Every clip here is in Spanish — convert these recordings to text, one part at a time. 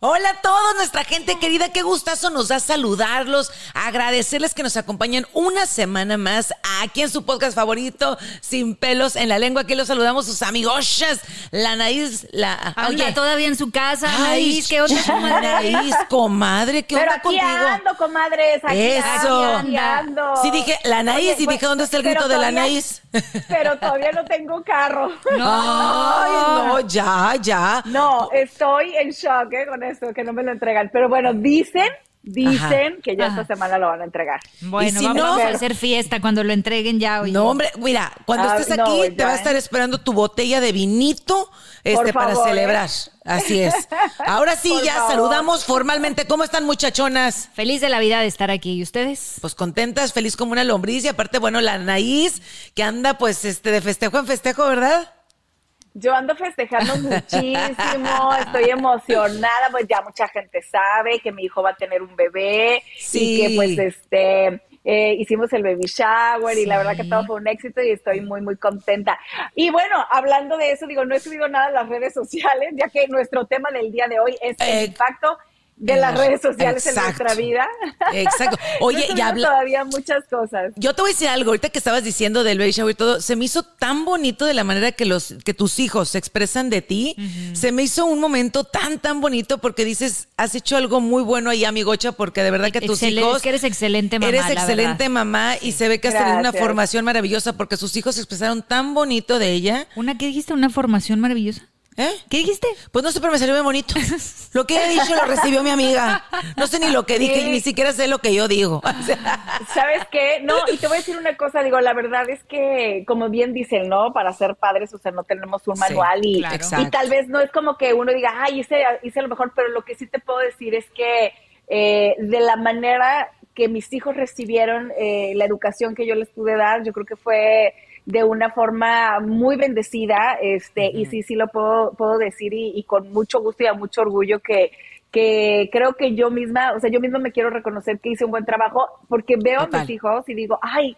Hola a todos, nuestra gente querida, qué gustazo nos da saludarlos, agradecerles que nos acompañen una semana más aquí en su podcast favorito, Sin pelos en la lengua. Aquí los saludamos sus amigoshas, la Anaís, la... Oye, todavía en su casa, Anaís, ¿qué onda, comadre? Anaís, comadre, ¿qué Pero onda aquí contigo? ando, comadres, aquí Eso. ando, aquí ando. Sí, dije la Anaís Oye, y pues, dije, ¿dónde está el pero grito de la todavía- Anaís? Pero todavía no tengo carro. Ay, no, ya, ya. No, estoy en shock eh, con esto, que no me lo entregan. Pero bueno, dicen, dicen Ajá. que ya Ajá. esta semana lo van a entregar. Bueno, si vamos no- a hacer fiesta cuando lo entreguen ya. oye. No, hombre, mira, cuando Ay, estés no, aquí ya, te va a ¿eh? estar esperando tu botella de vinito este, para ¿eh? celebrar. Así es. Ahora sí, Por ya favor. saludamos formalmente. ¿Cómo están, muchachonas? Feliz de la vida de estar aquí. ¿Y ustedes? Pues contentas, feliz como una lombriz y aparte, bueno, la Anaís que anda pues este de festejo en festejo, ¿verdad? Yo ando festejando muchísimo, estoy emocionada, pues ya mucha gente sabe que mi hijo va a tener un bebé Sí. y que pues este eh, hicimos el baby shower y la verdad que todo fue un éxito y estoy muy muy contenta. Y bueno, hablando de eso, digo, no he subido nada a las redes sociales, ya que nuestro tema del día de hoy es el Eh, impacto de en las redes sociales en exacto. nuestra vida. Exacto. Oye, y habla- todavía muchas cosas. Yo te voy a decir algo, ahorita que estabas diciendo del baby shower y todo, se me hizo tan bonito de la manera que los que tus hijos se expresan de ti. Se me hizo un momento tan tan bonito porque dices, has hecho algo muy bueno ahí, amigocha, porque de verdad que tus hijos es que eres excelente mamá, Eres excelente verdad. mamá y se ve que has tenido una formación maravillosa porque sus hijos se expresaron tan bonito de ella. ¿Una qué dijiste? ¿Una formación maravillosa? ¿Eh? ¿Qué dijiste? Pues no sé, pero me salió bien bonito. Lo que he dicho lo recibió mi amiga. No sé ni lo que dije, Sí. ni siquiera sé lo que yo digo. O sea, ¿Sabes qué? No, y te voy a decir una cosa, digo, la verdad es que, como bien dicen, ¿no? Para ser padres, o sea, no tenemos un Sí, manual y, claro. y tal vez no es como que uno diga, ay, hice, hice lo mejor, pero lo que sí te puedo decir es que eh, de la manera que mis hijos recibieron eh, la educación que yo les pude dar, yo creo que fue de una forma muy bendecida, este, y sí, sí lo puedo, puedo decir y, y con mucho gusto y a mucho orgullo que, que creo que yo misma, o sea, yo misma me quiero reconocer que hice un buen trabajo porque veo a Total. mis hijos y digo, ay,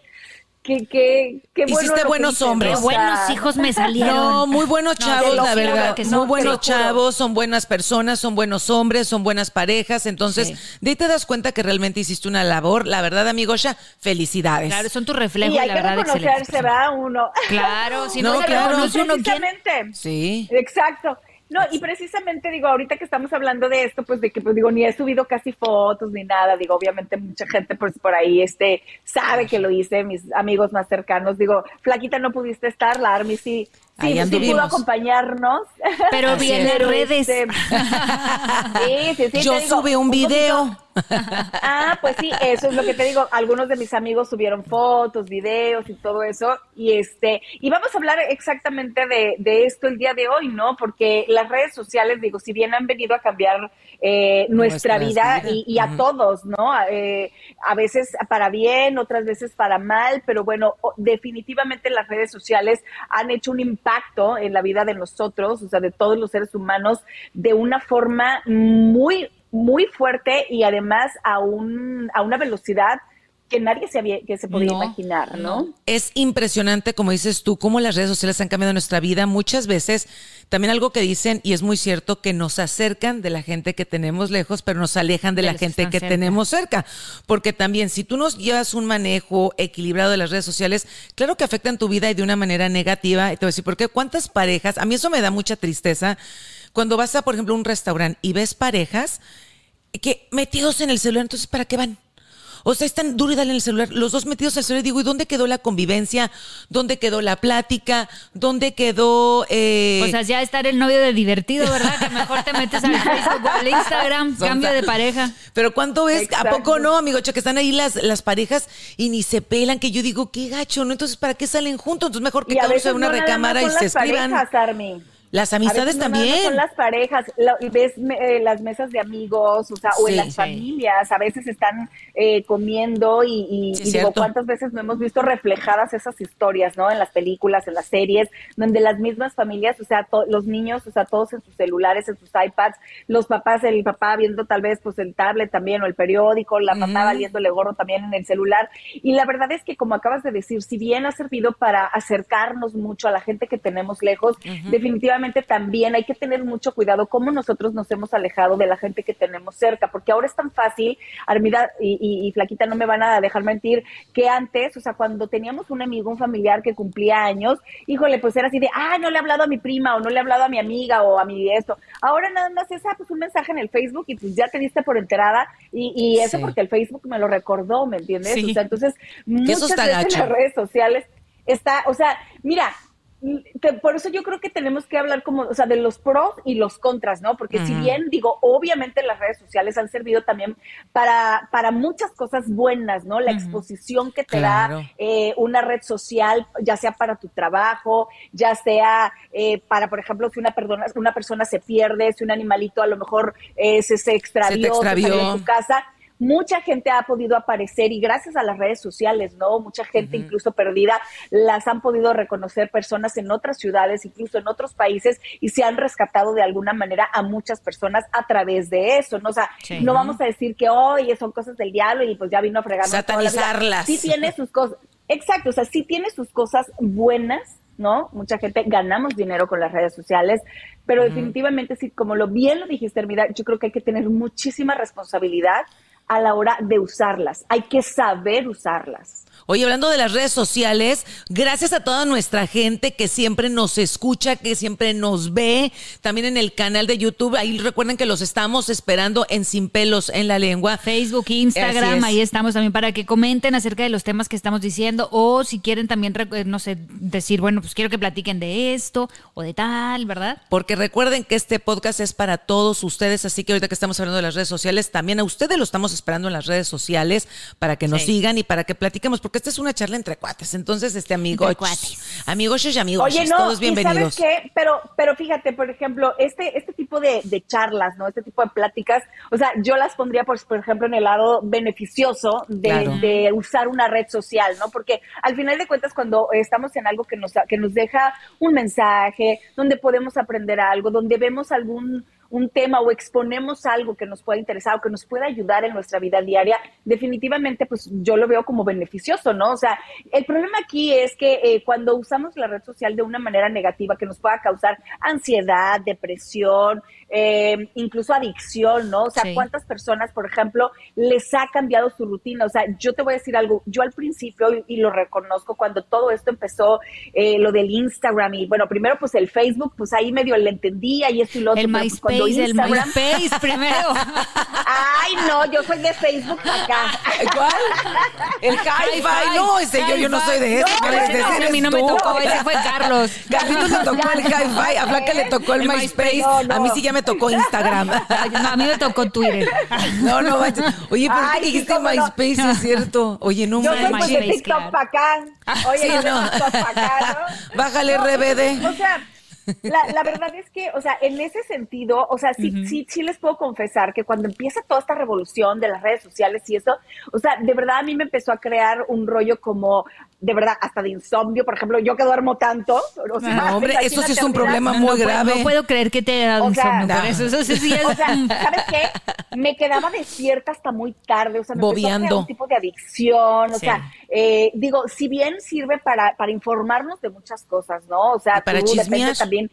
qué, qué, qué bueno. Hiciste buenos hombres. Qué buenos hijos me salieron. No, muy buenos No, chavos, la verdad. que muy son, te buenos chavos, son buenas personas, son buenos hombres, son buenas parejas. Entonces, Sí. de ahí te das cuenta que realmente hiciste una labor. La verdad, amigosha, felicidades. Claro, son tu reflejo Y hay la que verdad, reconocerse, ¿verdad? Uno. Claro, si no, No, se claro. reconoce uno, ¿quién? Sí. Exacto. No, y precisamente digo, ahorita que estamos hablando de esto, pues de que pues digo, ni he subido casi fotos ni nada, digo, obviamente mucha gente pues por ahí este sabe que lo hice, mis amigos más cercanos, digo, Flaquita no pudiste estar, la Army sí, Ahí sí, sí pudo acompañarnos. Pero bien en redes. este, sí, sí, sí, Yo digo, subí un video. Ah, pues sí, eso es lo que te digo. Algunos de mis amigos subieron fotos, videos y todo eso. Y este, y vamos a hablar exactamente de, de esto el día de hoy, ¿no? Porque las redes sociales, digo, si bien han venido a cambiar eh, nuestra vida y, y a todos, ¿no? Eh, a veces para bien, otras veces para mal, pero bueno, definitivamente las redes sociales han hecho un impacto en la vida de nosotros, o sea, de todos los seres humanos, de una forma muy muy fuerte y además a, un, a una velocidad que nadie se, había, que se podía No, imaginar, ¿no? Es impresionante, como dices tú, cómo las redes sociales han cambiado nuestra vida. Muchas veces, también algo que dicen, y es muy cierto, que nos acercan de la gente que tenemos lejos, pero nos alejan de, De la gente que cerca. tenemos cerca. Porque también, si tú nos llevas un manejo equilibrado de las redes sociales, claro que afectan tu vida y de una manera negativa. Y te voy a decir, ¿por qué? ¿Cuántas parejas? A mí eso me da mucha tristeza. Cuando vas a, por ejemplo, un restaurante y ves parejas que metidos en el celular, entonces, ¿para qué van? O sea, están duro y dale en el celular, los dos metidos en el celular. Digo, ¿y dónde quedó la convivencia? ¿Dónde quedó la plática? ¿Dónde quedó...? Eh, O sea, ya estar el novio de divertido, ¿verdad? Que mejor te metes al Facebook o al Instagram, Son cambio de pareja. Pero ¿cuánto es? ¿A poco no, amigo? Che, que están ahí las, las parejas y ni se pelan, que yo digo, qué gacho, ¿no? Entonces, ¿para qué salen juntos? Entonces, mejor que cada uno se veces ve una no recámara y se escriban. parejas, Army. Las amistades veces no nada más también. Son las parejas, y ves eh, las mesas de amigos, o sea, o Sí, en las sí. familias, a veces están eh, comiendo y, y- Sí, y digo, cuántas veces no hemos visto reflejadas esas historias, ¿no? En las películas, en las series, donde las mismas familias, o sea, to- los niños, o sea, todos en sus celulares, en sus iPads, los papás, el papá viendo tal vez pues el tablet también o el periódico, la mamá valiéndole gorro también en el celular. Y la verdad es que, como acabas de decir, si bien ha servido para acercarnos mucho a la gente que tenemos lejos, definitivamente también hay que tener mucho cuidado cómo nosotros nos hemos alejado de la gente que tenemos cerca, porque ahora es tan fácil, Armida y, y- y Flaquita no me van a dejar mentir, que antes, o sea, cuando teníamos un amigo, un familiar que cumplía años, híjole, pues era así de, ah, no le he hablado a mi prima o no le he hablado a mi amiga o a mi esto. Ahora nada más es, ah, pues un mensaje en el Facebook y pues ya te diste por enterada y, y eso Sí. porque el Facebook me lo recordó, ¿me entiendes? Sí. O sea, entonces, muchas veces gacho. las redes sociales está, o sea, mira, te- por eso yo creo que tenemos que hablar como, o sea, de los pros y los contras, ¿no? Porque si bien digo, obviamente las redes sociales han servido también para, para muchas cosas buenas, ¿no? La exposición que te Claro. da eh, una red social, ya sea para tu trabajo, ya sea eh, para, por ejemplo, si una persona, una persona se pierde, si un animalito a lo mejor eh, se, se extravió, extravió. salió de tu casa, mucha gente ha podido aparecer y gracias a las redes sociales, ¿no? Mucha gente incluso perdida las han podido reconocer personas en otras ciudades, incluso en otros países y se han rescatado de alguna manera a muchas personas a través de eso, ¿no? O sea, Sí. no vamos a decir que hoy son cosas del diablo y pues ya vino a fregarnos. Satanizarlas. Sí tiene sus cosas, exacto, o sea, sí tiene sus cosas buenas, ¿no? Mucha gente ganamos dinero con las redes sociales, pero definitivamente sí, como lo bien lo dijiste, Hermida, yo creo que hay que tener muchísima responsabilidad a la hora de usarlas. Hay que saber usarlas. Oye, hablando de las redes sociales, gracias a toda nuestra gente que siempre nos escucha, que siempre nos ve, también en el canal de YouTube. Ahí recuerden que los estamos esperando en Sin Pelos en la Lengua. Facebook, Instagram, es. ahí estamos también para que comenten acerca de los temas que estamos diciendo o si quieren también, eh, no sé, decir, bueno, pues quiero que platiquen de esto o de tal, ¿verdad? Porque recuerden que este podcast es para todos ustedes, así que ahorita que estamos hablando de las redes sociales, también a ustedes lo estamos esperando en las redes sociales para que nos Sí. sigan y para que platiquemos, porque esta es una charla entre cuates. Entonces, este amigo, amigos y amigos, Oye, no, todos ¿y bienvenidos. sabes qué? Pero, pero fíjate, por ejemplo, este, este tipo de, de charlas, ¿no? Este tipo de pláticas, o sea, yo las pondría, pues, por ejemplo, en el lado beneficioso de, Claro. de usar una red social, ¿no? Porque al final de cuentas, cuando estamos en algo que nos, que nos deja un mensaje, donde podemos aprender algo, donde vemos algún un tema o exponemos algo que nos pueda interesar o que nos pueda ayudar en nuestra vida diaria, definitivamente pues yo lo veo como beneficioso, ¿no? O sea, el problema aquí es que eh, cuando usamos la red social de una manera negativa que nos pueda causar ansiedad, depresión, eh, incluso adicción, ¿no? O sea, Sí. ¿cuántas personas, por ejemplo, les ha cambiado su rutina? O sea, yo te voy a decir algo, yo al principio, y, y lo reconozco, cuando todo esto empezó, eh, lo del Instagram y bueno, primero pues el Facebook, pues ahí medio le entendía y esto y lo otro. El pero, pues, cuando MySpace, el Instagram- MySpace primero. Ay, no, yo soy de Facebook acá. ¿Cuál? El hi-fi. No, ese yo, yo no soy de eso. No, a mí no me tocó, ese fue Carlos. Carlitos le tocó el hi-fi, a Flaca le tocó el El MySpace. MySpace. No, A mí sí ya me tocó Instagram. No, a mí me tocó Twitter. No, no, manches. Oye, ¿por Ay, sí, dijiste no. MySpace? Sí, es cierto. Oye, no Yo soy pues de MySpace, TikTok claro. para acá. Oye, Sí, no. TikTok para acá, ¿no? Bájale No, RBD. O sea, la, la verdad es que, o sea, en ese sentido, o sea, sí, sí, sí les puedo confesar que cuando empieza toda esta revolución de las redes sociales y eso, o sea, de verdad a mí me empezó a crear un rollo como, de verdad, hasta de insomnio, por ejemplo, yo que duermo tanto. O sea, No, hombre, eso sí es un problema No muy puedo- grave. No puedo creer que te da O sea, insomnio por eso. Eso sí, sí es- O sea, ¿sabes qué? Me quedaba despierta hasta muy tarde, o sea, me Bobeando. un tipo de adicción, o Sí. sea, eh, digo, si bien sirve para, para informarnos de muchas cosas, ¿no? O sea, Y para tú depende chismear. también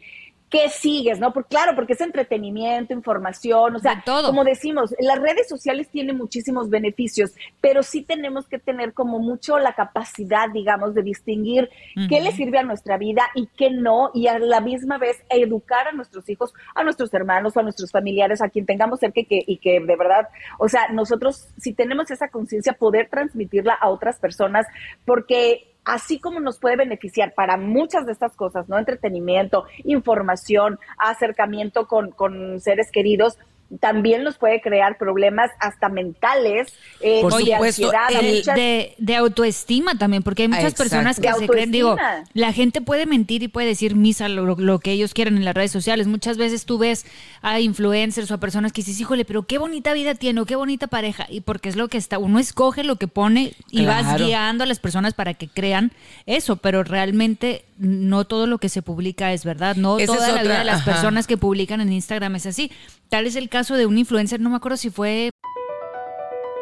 qué sigues, ¿no? Porque claro, porque es entretenimiento, información, o sea, De todo. como decimos, las redes sociales tienen muchísimos beneficios, pero sí tenemos que tener como mucho la capacidad, digamos, de distinguir qué le sirve a nuestra vida y qué no, y a la misma vez educar a nuestros hijos, a nuestros hermanos, a nuestros familiares, a quien tengamos cerca y que, y que de verdad, o sea, nosotros, si tenemos esa conciencia, poder transmitirla a otras personas, porque así como nos puede beneficiar para muchas de estas cosas, ¿no? Entretenimiento, información, acercamiento con, con seres queridos, también nos puede crear problemas hasta mentales, eh, Por de supuesto, ansiedad, el- muchas- de, de autoestima también, porque hay muchas Exacto. personas que De se creen, digo, la gente puede mentir y puede decir misa lo, lo que ellos quieran en las redes sociales. Muchas veces tú ves a influencers o a personas que dices, híjole, pero qué bonita vida tiene o qué bonita pareja. Y porque es lo que está, uno escoge lo que pone y vas guiando a las personas para que crean eso, pero realmente no todo lo que se publica es verdad, no Esa toda la vida de las ajá. personas que publican en Instagram es así. Tal es el caso de un influencer, no me acuerdo si fue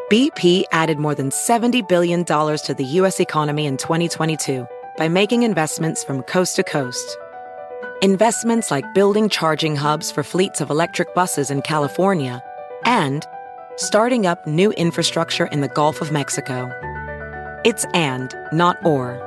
BP added more than $70 billion to the U.S. economy in 2022 by making investments from coast to coast. Investments like building charging hubs for fleets of electric buses in California and starting up new infrastructure in the Gulf of Mexico. It's and, not or.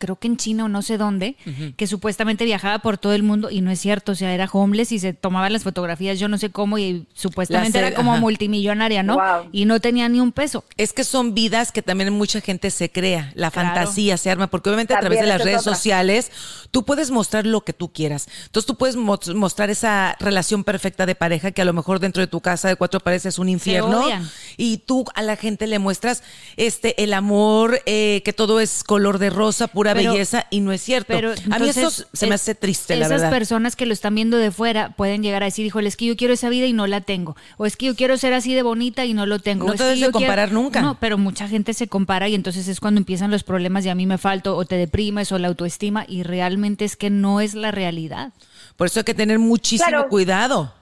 Creo que en China o no sé dónde, que supuestamente viajaba por todo el mundo y no es cierto, o sea, era homeless y se tomaba las fotografías, yo no sé cómo, y supuestamente era como ajá. multimillonaria, ¿no? Wow. Y no tenía ni un peso. Es que son vidas que también mucha gente se crea, la Claro. fantasía se arma, porque obviamente a través de las redes otra. sociales tú puedes mostrar lo que tú quieras. Entonces tú puedes mo- mostrar esa relación perfecta de pareja que a lo mejor dentro de tu casa de cuatro paredes es un infierno y tú a la gente le muestras este el amor, eh, que todo es color de rosa, pura Pero- belleza y no es cierto. Pero a mí eso se me hace triste, la Esas personas que lo están viendo de fuera pueden llegar a decir, híjole, es que yo quiero esa vida y no la tengo. O es que yo quiero ser así de bonita y no lo tengo. No o es te que debes de yo quiero- comparar nunca. No, pero mucha gente se compara y entonces es cuando empiezan los problemas de a mí me falto o te deprimes o la autoestima y realmente es que no es la realidad. Por eso hay que tener muchísimo Claro. cuidado.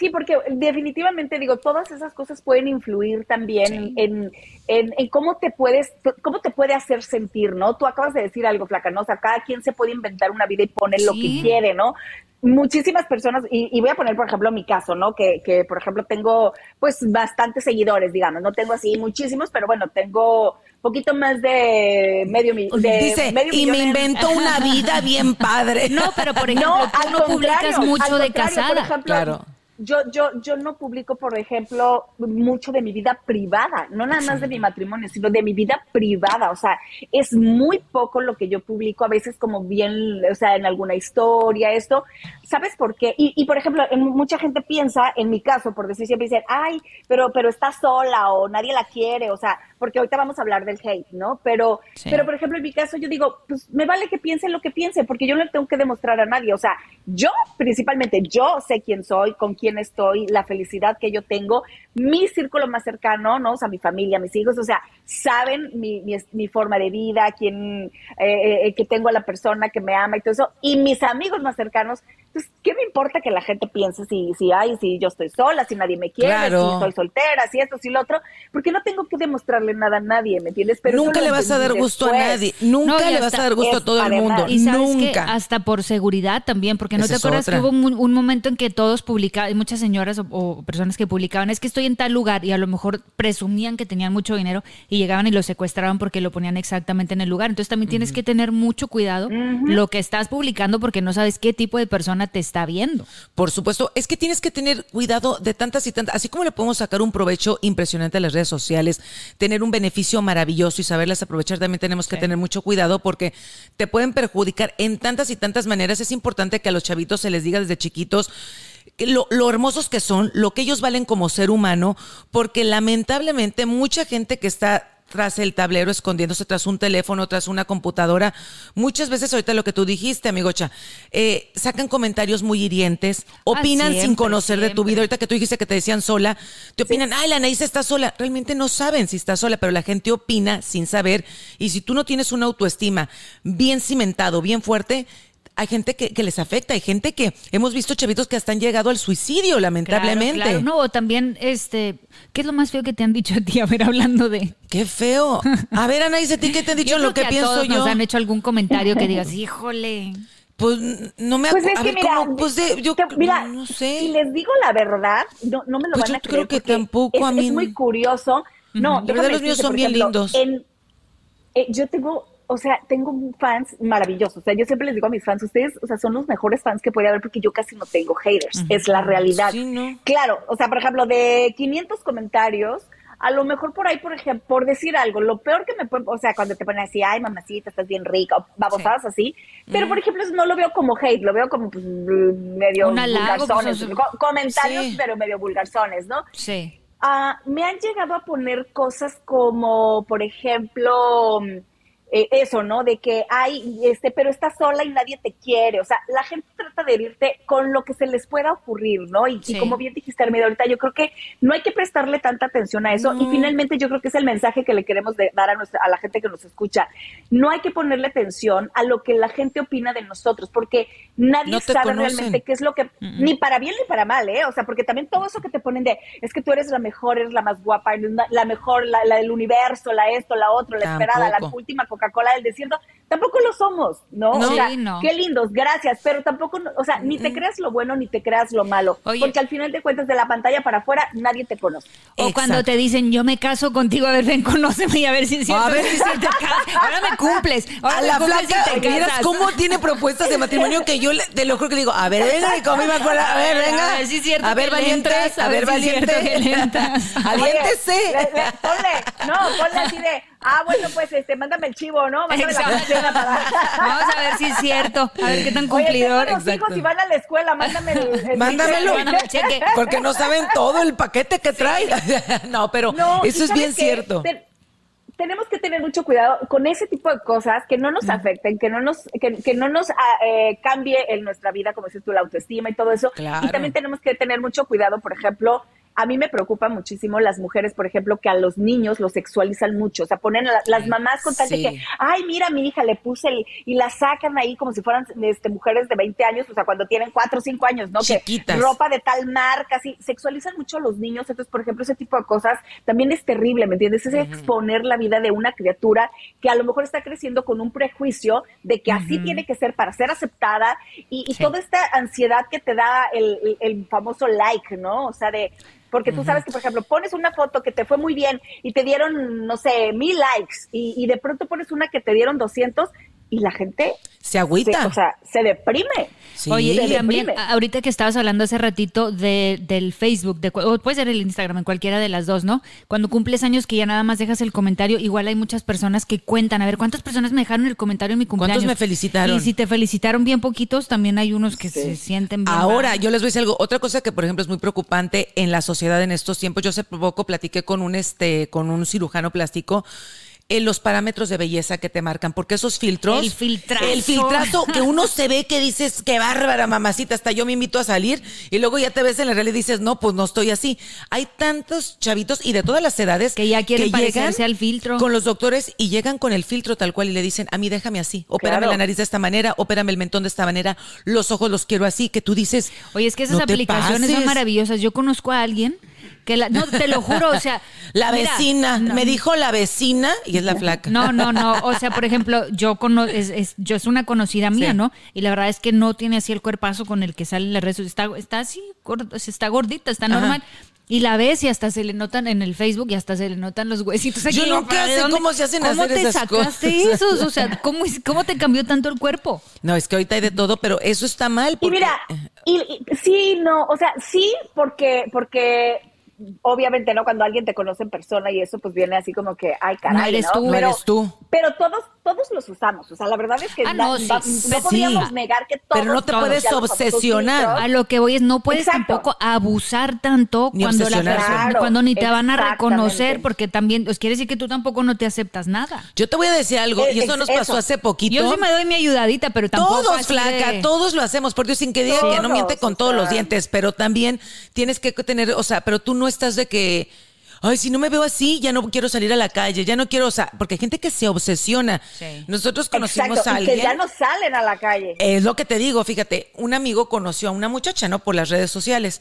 Sí, porque definitivamente digo, todas esas cosas pueden influir también en, en, en cómo te puedes, cómo te puede hacer sentir, ¿no? Tú acabas de decir algo, flaca, ¿no? O sea, cada quien se puede inventar una vida y poner lo que quiere, ¿no? Muchísimas personas, y, y voy a poner, por ejemplo, mi caso, ¿no? Que, que, por ejemplo, tengo, pues, bastantes seguidores, digamos, no tengo así muchísimos, pero bueno, tengo poquito más de medio millón. Dice, y me invento una vida bien padre. No, pero por ejemplo, tú al no publicas mucho al de por casada. ejemplo, Claro. Yo, yo, yo no publico, por ejemplo, mucho de mi vida privada, no nada más de mi matrimonio, sino de mi vida privada. O sea, es muy poco lo que yo publico, a veces como bien, o sea, en alguna historia, esto. ¿Sabes por qué? Y, y por ejemplo, en- mucha gente piensa, en mi caso, por decir siempre, dicen, ay, pero, pero está sola o nadie la quiere, o sea, porque ahorita vamos a hablar del hate, ¿no? Pero, Sí. pero por ejemplo, en mi caso, yo digo, pues me vale que piensen lo que piensen, porque yo no le tengo que demostrar a nadie. O sea, yo, principalmente, yo sé quién soy, con quién estoy, la felicidad que yo tengo, mi círculo más cercano, ¿no? O sea, mi familia, mis hijos, o sea, saben mi, mi, mi forma de vida, quién, eh, eh, que tengo a la persona que me ama y todo eso. Y mis amigos más cercanos Entonces, ¿qué me importa que la gente piense si, si, ay, si yo estoy sola, si nadie me quiere, Claro. si estoy soltera, si esto, si lo otro? Porque no tengo que demostrarle nada a nadie, ¿me entiendes? Pero nunca le vas a dar gusto a nadie. Nunca No, le vas a dar gusto a todo el mundo. Y sabes que nunca. hasta por seguridad también, porque no Esa te acuerdas otra. que hubo un, un momento en que todos publicaban, y muchas señoras o, o personas que publicaban, es que estoy en tal lugar y a lo mejor presumían que tenían mucho dinero y llegaban y lo secuestraban porque lo ponían exactamente en el lugar. Entonces también tienes que tener mucho cuidado lo que estás publicando porque no sabes qué tipo de persona te está viendo. Por supuesto, es que tienes que tener cuidado de tantas y tantas, así como le podemos sacar un provecho impresionante a las redes sociales, tener un beneficio maravilloso y saberlas aprovechar, también tenemos que tener mucho cuidado porque te pueden perjudicar en tantas y tantas maneras. Es importante que a los chavitos se les diga desde chiquitos lo hermosos que son, lo que ellos valen como ser humano, porque lamentablemente mucha gente que está tras el tablero, escondiéndose tras un teléfono, tras una computadora. Muchas veces, ahorita lo que tú dijiste, amigocha, eh, sacan comentarios muy hirientes, opinan sin Ah, siempre, conocer de tu vida. Ahorita que tú dijiste que te decían sola, te opinan, ay, la Anaís está sola. Realmente no saben si está sola, pero la gente opina sin saber. Y si tú no tienes una autoestima bien cimentado, bien fuerte, hay gente que, que les afecta, hay gente que hemos visto chavitos que hasta han llegado al suicidio, lamentablemente. Claro, claro. No, o también, este, ¿qué es lo más feo que te han dicho a ti? A ver, hablando de... Qué feo. A ver, Anaís, ¿a ti qué te han dicho Yo lo creo que, a pienso todos yo? Nos han hecho algún comentario que digas, híjole. Pues no me Pues es que mira, ¿cómo? Pues de- yo te- mira, no sé. si les digo la verdad, no, no me lo Pues van yo a creo creer. que porque tampoco es, a mí- es muy curioso. No, La verdad, déjame los míos son bien ejemplo, lindos. en- eh, yo tengo, o sea, tengo fans maravillosos. O sea, yo siempre les digo a mis fans, ustedes, o sea, son los mejores fans que puede haber porque yo casi no tengo haters. Es la realidad. Sí, ¿no? Claro, o sea, por ejemplo, de 500 comentarios, a lo mejor por ahí, por ejemplo, por decir algo, lo peor que me pueden, o sea, cuando te ponen así, ay, mamacita, estás bien rica, o babosadas así, pero por ejemplo, no lo veo como hate, lo veo como pues, medio vulgarzones, pues, co- comentarios, sí. pero medio vulgarzones, ¿no? Sí. Ah, me han llegado a poner cosas como, por ejemplo, eh, eso, ¿no? De que hay, este, pero estás sola y nadie te quiere. O sea, la gente trata de herirte con lo que se les pueda ocurrir, ¿no? Y, como bien dijiste, Armida, ahorita yo creo que no hay que prestarle tanta atención a eso. Y finalmente yo creo que es el mensaje que le queremos dar a, nuestra, a la gente que nos escucha. No hay que ponerle atención a lo que la gente opina de nosotros, porque nadie No sabe conocen. realmente qué es lo que, ni para bien ni para mal, ¿eh? O sea, porque también todo eso que te ponen de, es que tú eres la mejor, eres la más guapa, eres la- mejor, la, la del universo, la esto, la otro, la esperada, la última Coca-Cola del desierto, tampoco lo somos, ¿no? No. O sea, Sí, no. qué lindos, gracias, pero tampoco, o sea, ni te creas lo bueno ni te creas lo malo, Oye. porque al final de cuentas de la pantalla para afuera nadie te conoce. O cuando te dicen, yo me caso contigo, a ver, ven, conóceme y a ver si es cierto. A ver sí te casas. Ahora me cumples. Ahora a me la cumples flaca, te miras cómo tiene propuestas de matrimonio que yo le- te lo juro que digo, a ver, venga, y conmigo, a ver, venga. A ver si es cierto A ver, valiente, entras, a ver, si valiente. que le entras. Aviéntese. Oye, le- le- ponle, no, ponle así de, ah, bueno, pues, este, mándame el chivo, ¿no? Mándame la para... Vamos a ver si es cierto. A ver qué tan cumplidor. exacto. hijos y van a la escuela, mándame el... el- Mándamelo. Mándame el cheque. Porque no saben todo el paquete que trae. No, pero No, eso ¿y es bien cierto. Te- tenemos que tener mucho cuidado con ese tipo de cosas que no nos afecten, que no nos, que, que no nos ah, eh, cambie en nuestra vida, como dices tú, la autoestima y todo eso. Claro. Y también tenemos que tener mucho cuidado, por ejemplo, a mí me preocupa muchísimo las mujeres, por ejemplo, que a los niños los sexualizan mucho. O sea, ponen a las mamás con tal Sí. de que, ay, mira, mi hija le puse el, y la sacan ahí como si fueran este, mujeres de 20 años, o sea, cuando tienen 4 o 5 años, ¿no? Chiquitas. Que ropa de tal marca, así, sexualizan mucho a los niños. Entonces, por ejemplo, ese tipo de cosas también es terrible, ¿me entiendes? Es exponer la vida de una criatura que a lo mejor está creciendo con un prejuicio de que así tiene que ser para ser aceptada y, y toda esta ansiedad que te da el, el- el famoso like, ¿no? O sea, de... Porque tú sabes que, por ejemplo, pones una foto que te fue muy bien y te dieron, no sé, mil likes y, y de pronto pones una que te dieron 200 y la gente Se agüita. se, o sea, se deprime. Sí. Oye, Se y también, deprime. ahorita que estabas hablando hace ratito de, del Facebook, de, cu- o puede ser el Instagram, en cualquiera de las dos, ¿no? Cuando cumples años que ya nada más dejas el comentario, igual hay muchas personas que cuentan, a ver, ¿cuántas personas me dejaron el comentario en mi ¿Cuántos cumpleaños? me felicitaron? Y si te felicitaron bien poquitos, también hay unos que se sienten bien Ahora, mal. yo les voy a decir algo. Otra cosa que, por ejemplo, es muy preocupante en la sociedad en estos tiempos. Yo hace poco platiqué con un, este, con un cirujano plástico eh, los parámetros de belleza que te marcan, porque esos filtros. El filtrazo. El filtrazo que uno se ve que dices, qué bárbara, mamacita, hasta yo me invito a salir, y luego ya te ves en la realidad y dices, no, pues no estoy así. Hay tantos chavitos y de todas las edades Que ya quieren parecerse al filtro. Con los doctores y llegan con el filtro tal cual y le dicen, a mí déjame así, opérame Claro. la nariz de esta manera, opérame el mentón de esta manera, los ojos los quiero así, que tú dices. Oye, es que esas "No te aplicaciones son pases". maravillosas. Yo conozco a alguien que la, no, te lo juro, o sea. La mira, vecina, no, me dijo la vecina y es la flaca. No, no, no. O sea, por ejemplo, yo cono es, es- yo es una conocida mía, Sí. ¿no? Y la verdad es que no tiene así el cuerpazo con el que sale en las redes. Está, está así, gordo, está gordita, está Ajá. normal. Y la ves y hasta se le notan en el Facebook y hasta se le notan los huesitos. aquí. Yo nunca ¿de sé dónde- cómo se hacen ¿Cómo hacer te esas sacaste cosas? esos? O sea, ¿cómo, es- ¿cómo te cambió tanto el cuerpo? No, es que ahorita hay de todo, pero eso está mal. Y Porque, mira, y, y- sí, no, o sea, sí, porque, porque obviamente, ¿no? Cuando alguien te conoce en persona y eso, pues viene así como que, ay, caray, No eres tú. Pero, eres tú. Pero todos, todos los usamos, o sea, la verdad es que Ah, no, na- sí, va- sí. no podríamos Sí. negar que todos Pero no te puedes obsesionar. A lo que voy es, no puedes Exacto. tampoco abusar tanto Ni cuando, la obsesionarse. persona- Claro, cuando ni te van a reconocer, porque también, pues quiere decir que tú tampoco no te aceptas nada. Yo te voy a decir algo, y Es- eso es nos pasó eso. hace poquito. Yo sí me doy mi ayudadita, pero tampoco Todos, flaca, de- todos lo hacemos, por Dios, sin que digan que no miente con todos los dientes, pero también tienes que tener, o sea, pero tú no estás de que, ay, si no me veo así, ya no quiero salir a la calle, ya no quiero, o sea, porque hay gente que se obsesiona. Sí. Nosotros conocimos Exacto, a y que alguien. ya no salen a la calle. Es lo que te digo, fíjate, un amigo conoció a una muchacha, ¿no? Por las redes sociales.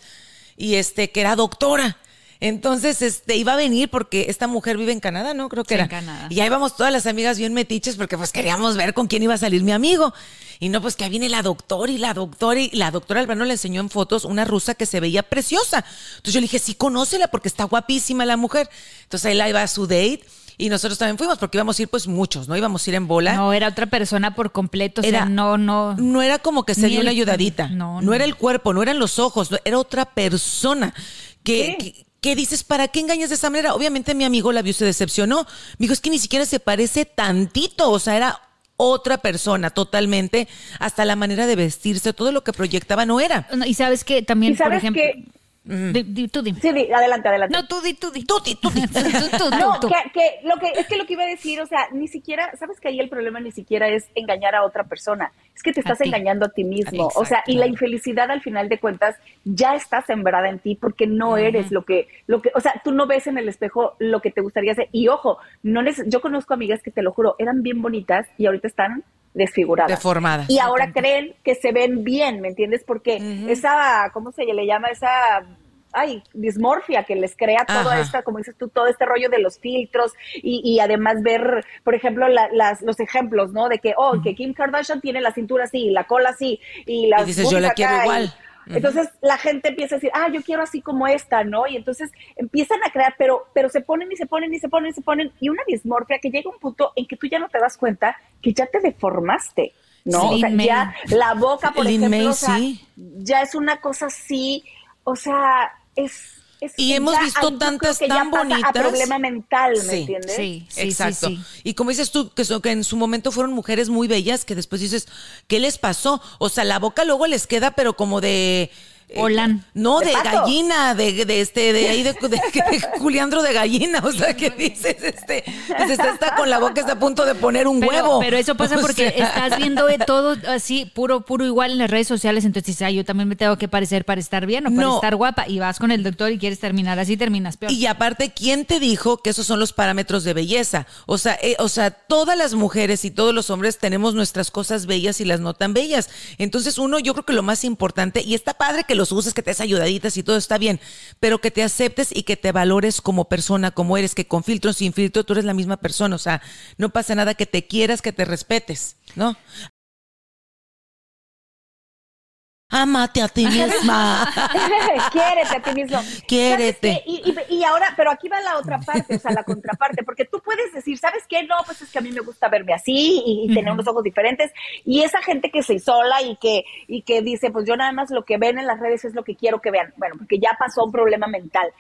Y este, que era doctora. Entonces, este, iba a venir porque esta mujer vive en Canadá, ¿no? Creo que Sí, era. en Canadá. Y ahí vamos todas las amigas bien metiches porque pues queríamos ver con quién iba a salir mi amigo. Y no, pues que ahí viene la doctora y la doctora y la doctora Albano le enseñó en fotos una rusa que se veía preciosa. Entonces yo le dije, sí, conócela porque está guapísima la mujer. Entonces ahí la iba a su date y nosotros también fuimos porque íbamos a ir pues muchos, ¿no? Íbamos a ir en bola. No, era otra persona por completo, o sea, Era- no, no. No era como que se dio una ayudadita. no, No, no. era el cuerpo, no eran los ojos, no, era otra persona. Que, que dices, ¿para qué engañas de esa manera? Obviamente mi amigo la vio y se decepcionó. Me dijo, es que ni siquiera se parece tantito. O sea, era otra persona totalmente. Hasta la manera de vestirse, todo lo que proyectaba no era. No, Y sabes que también, Y sabes por ejemplo. que- Di- di- tú dime. Sí, di- adelante, adelante. No, tú di, tú di. Tuti, tuti. Tú, tú, tú, No, tú. que, que lo que es que lo que iba a decir, o sea, ni siquiera, sabes que ahí el problema ni siquiera es engañar a otra persona, es que te estás engañando a ti mismo, o sea, y la infelicidad al final de cuentas ya está sembrada en ti porque no eres lo que, lo que, o sea, tú no ves en el espejo lo que te gustaría hacer. Y ojo, no neces- yo conozco amigas que te lo juro, eran bien bonitas y ahorita están desfiguradas. Deformadas. Y ahora creen que se ven bien, ¿me entiendes? Porque esa, ¿cómo se le llama? Esa, ay, dismorfia que les crea todo esta, como dices tú, todo este rollo de los filtros y, y además ver, por ejemplo, la- las, los ejemplos, ¿no? De que, oh, que Kim Kardashian tiene la cintura así, la cola así y las dices, boobies yo la acá, quiero y- igual. Entonces la gente empieza a decir, ah, yo quiero así como esta, ¿no? Y entonces empiezan a crear, pero, pero se ponen y se ponen y se ponen y se ponen, y una dismorfia que llega a un punto en que tú ya no te das cuenta que ya te deformaste, ¿no? Sí, o sea, ya la boca, por Lin ejemplo, May, o sea, sí. ya es una cosa así, o sea, es... es Y hemos ya visto tantas que ya tan pasa bonitas. A problema mental, ¿me Sí, entiendes? Sí, sí, Exacto. sí, sí. Y como dices tú, que, son- que en su momento fueron mujeres muy bellas, que después dices, ¿qué les pasó? O sea, la boca luego les queda, pero como de... eh, Olan. no, De gallina, de, de este, de ahí de, de, de Juliandro de gallina. O sea, que dices, este, pues está, está con la boca, está a punto de poner un Pero, huevo. pero eso pasa O porque sea, estás viendo todo así, puro, puro igual en las redes sociales. Entonces dices, "Ay, yo también me tengo que parecer para estar bien o para No. estar guapa. Y vas con el doctor y quieres terminar así, terminas peor. Y aparte, ¿quién te dijo que esos son los parámetros de belleza? O sea, eh, o sea, todas las mujeres y todos los hombres tenemos nuestras cosas bellas y las no tan bellas. Entonces, uno, yo creo que lo más importante, y está padre que los uses, que te des ayudaditas y todo está bien, pero que te aceptes y que te valores como persona, como eres, que con filtro sin filtro tú eres la misma persona. O sea, no pasa nada que te quieras, que te respetes, ¿no? Ámate a ti misma. Quiérete a ti mismo. Quiérete. Y, y- y ahora, pero aquí va la otra parte, o sea, la contraparte, porque tú puedes decir, ¿sabes qué? No, pues es que a mí me gusta verme así y, y tener unos ojos diferentes. Y esa gente que se isola y que, y que dice, pues yo nada más lo que ven en las redes es lo que quiero que vean. Bueno, porque ya pasó un problema mental.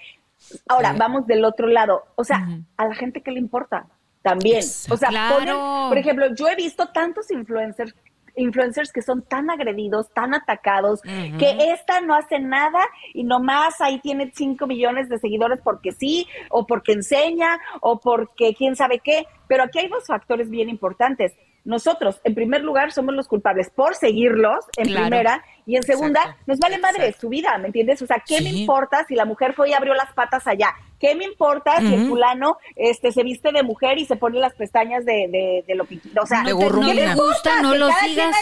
Ahora, vamos del otro lado. O sea, a la gente que le importa también. O sea, Claro. ponen- por ejemplo, yo he visto tantos influencers influencers que son tan agredidos, tan atacados, que esta no hace nada y nomás ahí tiene 5 millones de seguidores porque sí, o porque enseña, o porque quién sabe qué. Pero aquí hay dos factores bien importantes. Nosotros, en primer lugar, somos los culpables por seguirlos, en primera, y en segunda, nos vale madre su vida, ¿me entiendes? O sea, ¿qué me importa si la mujer fue y abrió las patas allá? ¿Qué me importa si el fulano este, se viste de mujer y se pone las pestañas de, de, lo que... O sea, no, te, no gusta, no lo sigas.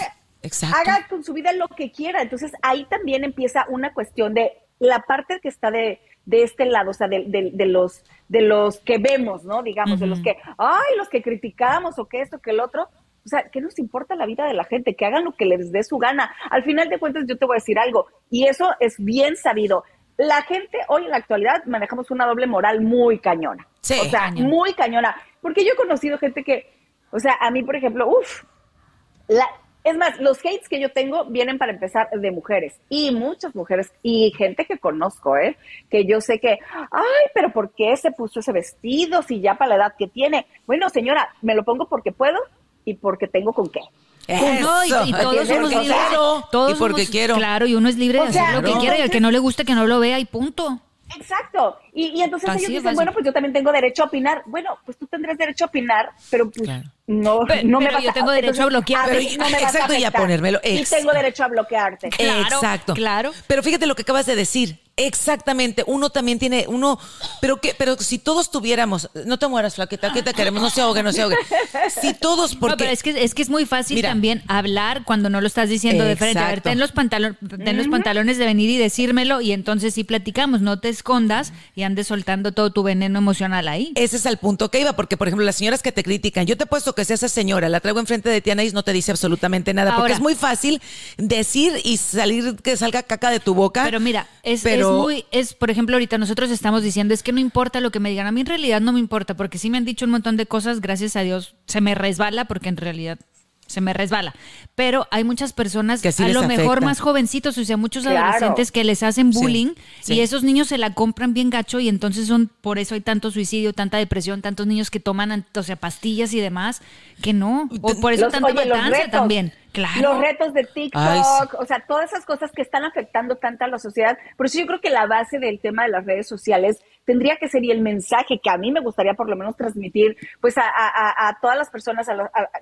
Haga, haga con su vida lo que quiera. Entonces, ahí también empieza una cuestión de la parte que está de, de este lado, o sea, de, de, los de los que vemos, ¿no? Digamos, de los que, ay, los que criticamos o que esto, que el otro, o sea, ¿qué nos importa la vida de la gente? Que hagan lo que les dé su gana. Al final de cuentas, yo te voy a decir algo, y eso es bien sabido. La gente hoy en la actualidad manejamos una doble moral muy cañona. Sí, o sea, muy cañona. Porque yo he conocido gente que, o sea, a mí, por ejemplo, uff, es más, los hates que yo tengo vienen para empezar de mujeres y muchas mujeres y gente que conozco, ¿eh? Que yo sé que, ay, pero ¿por qué se puso ese vestido si ya para la edad que tiene? Bueno, señora, me lo pongo porque puedo y porque tengo con qué. No, y, todos somos libres. Todos y porque quiero. Claro, y uno es libre de hacer lo que quiera y al que no le guste que no lo vea y punto. Exacto. Y, y entonces ellos dicen, bueno, pues yo también tengo derecho a opinar. Bueno, pues tú tendrás derecho a opinar, pero pues no, no me vas yo tengo derecho a bloquear. no me exacto, y a ponérmelo. Y tengo derecho a bloquearte. exacto. Claro. Pero fíjate lo que acabas de decir. Exactamente, uno también tiene, uno, pero que, pero si todos tuviéramos, no te mueras, flaqueta, ¿qué te queremos? No se ahogue, no se ahogue. Si todos, porque. No, pero es que, es que es muy fácil también hablar cuando no lo estás diciendo de frente. A ver, ten los, pantalones, ten los pantalones de venir y decírmelo, y entonces sí platicamos, no te escondas y andes soltando todo tu veneno emocional ahí. Ese es el punto que iba, porque por ejemplo, las señoras que te critican, yo te he puesto que sea esa señora, la traigo enfrente de ti, Anaís, no te dice absolutamente nada, porque es muy fácil decir y salir, que salga caca de tu boca. Pero mira, es, es muy, es, por ejemplo, ahorita nosotros estamos diciendo, es que no importa lo que me digan, a mí en realidad no me importa, porque sí me han dicho un montón de cosas, gracias a Dios, se me resbala, porque en realidad se me resbala. Pero hay muchas personas, que a lo mejor más jovencitos, o sea, muchos adolescentes que les hacen bullying y esos niños se la compran bien gacho y entonces son, por eso hay tanto suicidio, tanta depresión, tantos niños que toman, o sea, pastillas y demás, que no. O por eso tanta matanza también. Claro. Los retos de TikTok, o sea, todas esas cosas que están afectando tanto a la sociedad. Por eso yo creo que la base del tema de las redes sociales tendría que ser y el mensaje que a mí me gustaría por lo menos transmitir, pues a, todas las personas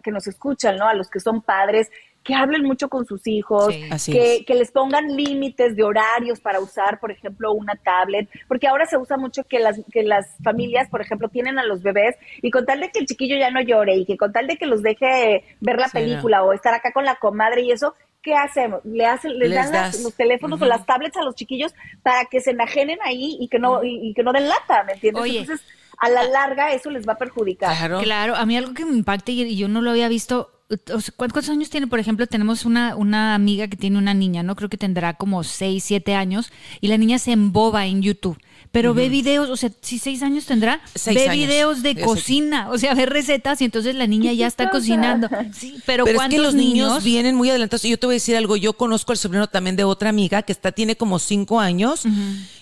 que nos escuchan, ¿no? A los que son padres, que hablen mucho con sus hijos, que, que, les pongan límites de horarios para usar, por ejemplo, una tablet, porque ahora se usa mucho que las, que las familias, por ejemplo, tienen a los bebés y con tal de que el chiquillo ya no llore y que con tal de que los deje ver la película o estar acá con la comadre y eso, ¿qué hacemos? Le hacen, les, dan los teléfonos o las tablets a los chiquillos para que se enajenen ahí y que no, y, que no den lata, ¿me entiendes? Entonces, a la larga eso les va a perjudicar. Claro. claro, a mí algo que me impacta y yo no lo había visto ¿Cuántos años tiene? Por ejemplo, tenemos una, una amiga que tiene una niña, ¿no? Creo que tendrá como 6, 7 años y la niña se emboba en YouTube. Pero ve videos, o sea, si seis años tendrá, ve videos de cocina, o sea, ve recetas y entonces la niña ya está cocinando. Sí, pero, pero es que los niños, vienen muy adelantados. Y yo te voy a decir algo, yo conozco al sobrino también de otra amiga que está, tiene como cinco años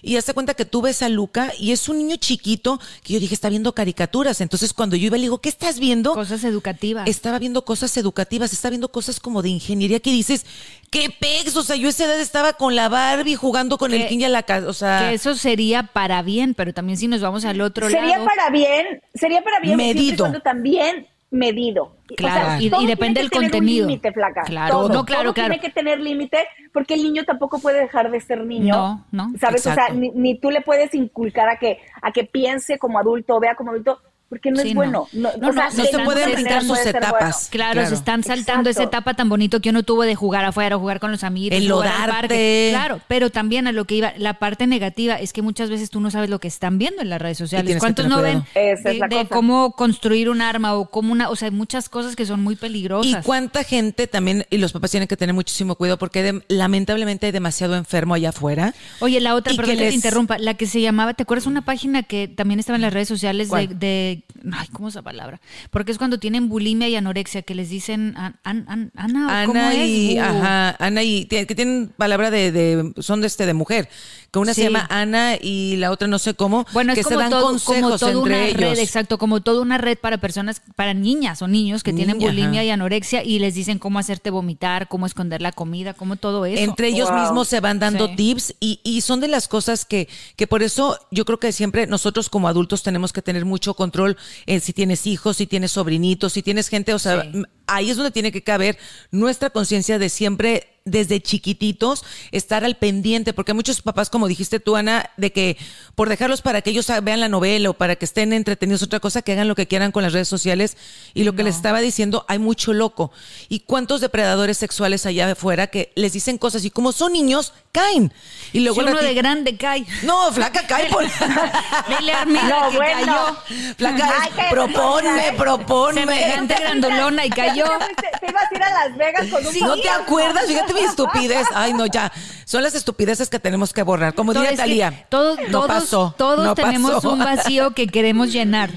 y hace cuenta que tú ves a Luca y es un niño chiquito que yo dije, está viendo caricaturas. Entonces cuando yo iba le digo, ¿qué estás viendo? Cosas educativas. Estaba viendo cosas educativas, está viendo cosas como de ingeniería que dices, qué pex, o sea, yo a esa edad estaba con la Barbie jugando con el King y a la casa, o sea. Que eso sería para bien, pero también si nos vamos al otro lado. Sería para bien, sería para bien. Medido. también medido. Claro, y, depende del contenido. límite, flaca. Claro, no, claro, claro. Tiene que tener límite porque el niño tampoco puede dejar de ser niño. No, no. ¿Sabes? O sea, ni, ni, tú le puedes inculcar a que, a que piense como adulto, vea como adulto, porque no es bueno. No, no, se pueden brincar sus etapas. Claro, se están saltando esa etapa tan bonito que uno tuvo de jugar afuera, jugar con los amigos, parque. Claro, pero también a lo que iba, la parte negativa es que muchas veces tú no sabes lo que están viendo en las redes sociales. ¿Cuántos no ven de, cómo construir un arma o cómo una, o sea, hay muchas cosas que son muy peligrosas. Y cuánta gente también, y los papás tienen que tener muchísimo cuidado porque lamentablemente hay demasiado enfermo allá afuera. Oye, la otra, perdón que, te interrumpa, la que se llamaba, ¿te acuerdas una página que también estaba en las redes sociales de ay, ¿cómo es la palabra? Porque es cuando tienen bulimia y anorexia, que les dicen, an- an- an- Ana, ¿cómo Ana es? y, ajá, Ana y, que tienen palabra de, de- son de este, de mujer, que una Sí. se llama Ana y la otra no sé cómo, Bueno, es como, se dan todo, consejos como toda entre una ellos. red, exacto, como toda una red para personas, para niñas o niños que tienen bulimia ajá. y anorexia y les dicen cómo hacerte vomitar, cómo esconder la comida, cómo todo eso. Entre ellos Wow. mismos se van dando Sí. tips y, y son de las cosas que, que por eso yo creo que siempre nosotros como adultos tenemos que tener mucho control en si tienes hijos, si tienes sobrinitos, si tienes gente, o sea, Sí. ahí es donde tiene que caber nuestra conciencia de siempre desde chiquititos estar al pendiente, porque hay muchos papás, como dijiste tú, Ana, de que por dejarlos para que ellos vean la novela o para que estén entretenidos, otra cosa, que hagan lo que quieran con las redes sociales. Y lo que les estaba diciendo, hay mucho loco. ¿Y cuántos depredadores sexuales allá afuera que les dicen cosas y como son niños, caen? Y luego si uno de grande cae. No, flaca, cae por... Dile a No, que bueno. cayó. Flaca, Ay, qué proponme, proponme. Semejante grandolona y cayó. Te, te ibas a ir a Las Vegas con un ¿No te acuerdas? Fíjate mi estupidez. Ay, no, ya. Son las estupideces que tenemos que borrar. Como diría Talía. todos, no todos, pasó. todos no tenemos pasó. un vacío que queremos llenar.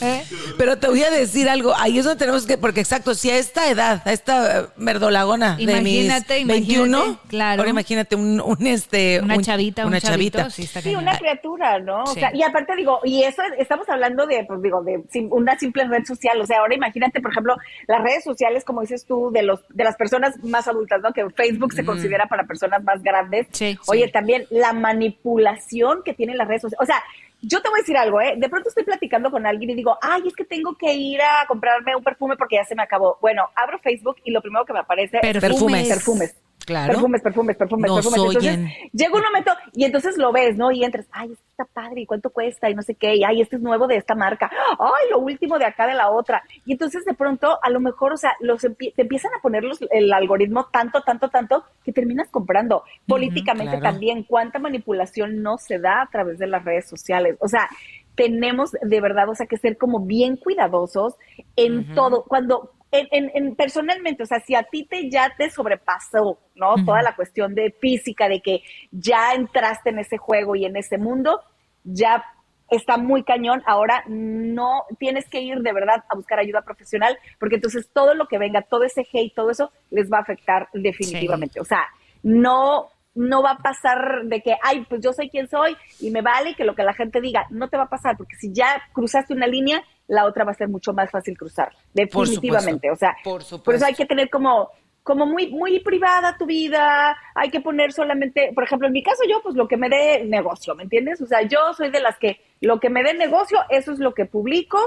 ¿Eh? Pero te voy a decir algo. Ahí es donde tenemos que, porque exacto, si a esta edad, a esta eh, merdolagona de Imagínate, mis 21, imagínate, claro. ahora imagínate un, un, este, Una un- chavita, un una chavito, chavita. sí está Sí, cañón. una criatura, ¿no? O sea, y aparte digo, y eso es- estamos hablando de, pues digo, de sim- una simple red social. O sea, ahora imagínate, por ejemplo, las redes sociales, como dices tú, de los de las personas más adultas, ¿no? Que Facebook se considera para personas más grandes. Sí, Oye, sí. también la manipulación que tienen las redes sociales. O sea, yo te voy a decir algo, ¿eh? De pronto estoy platicando con alguien y digo, ay, es que tengo que ir a comprarme un perfume porque ya se me acabó. Bueno, abro Facebook y lo primero que me aparece es Perfumes. perfumes. Claro. Perfumes, perfumes, perfumes, perfumes. Entonces, llega un momento y entonces lo ves, ¿no? Y entras, ay, este está padre, ¿y cuánto cuesta? Y no sé qué, y ay, este es nuevo de esta marca, ay, lo último de acá de la otra. Y entonces de pronto, a lo mejor, o sea, los empie- te empiezan a poner los- el algoritmo tanto, tanto, tanto, que terminas comprando. Políticamente claro. también, cuánta manipulación no se da a través de las redes sociales. O sea, tenemos de verdad, o sea, que ser como bien cuidadosos en todo. Cuando, en, en- en- personalmente, o sea, si a ti te ya te sobrepasó, ¿no? Toda la cuestión de física, de que ya entraste en ese juego y en ese mundo, ya está muy cañón. Ahora no tienes que ir de verdad a buscar ayuda profesional, porque entonces todo lo que venga, todo ese hate, todo eso les va a afectar definitivamente. O sea, no no va a pasar de que, ay, pues yo soy quien soy y me vale que lo que la gente diga, no te va a pasar, porque si ya cruzaste una línea, la otra va a ser mucho más fácil cruzar, definitivamente. o sea, por por eso hay que tener como como muy muy privada tu vida, hay que poner solamente, por ejemplo, en mi caso yo pues lo que me dé negocio, ¿me entiendes? O sea, yo soy de las que lo que me dé negocio, eso es lo que publico.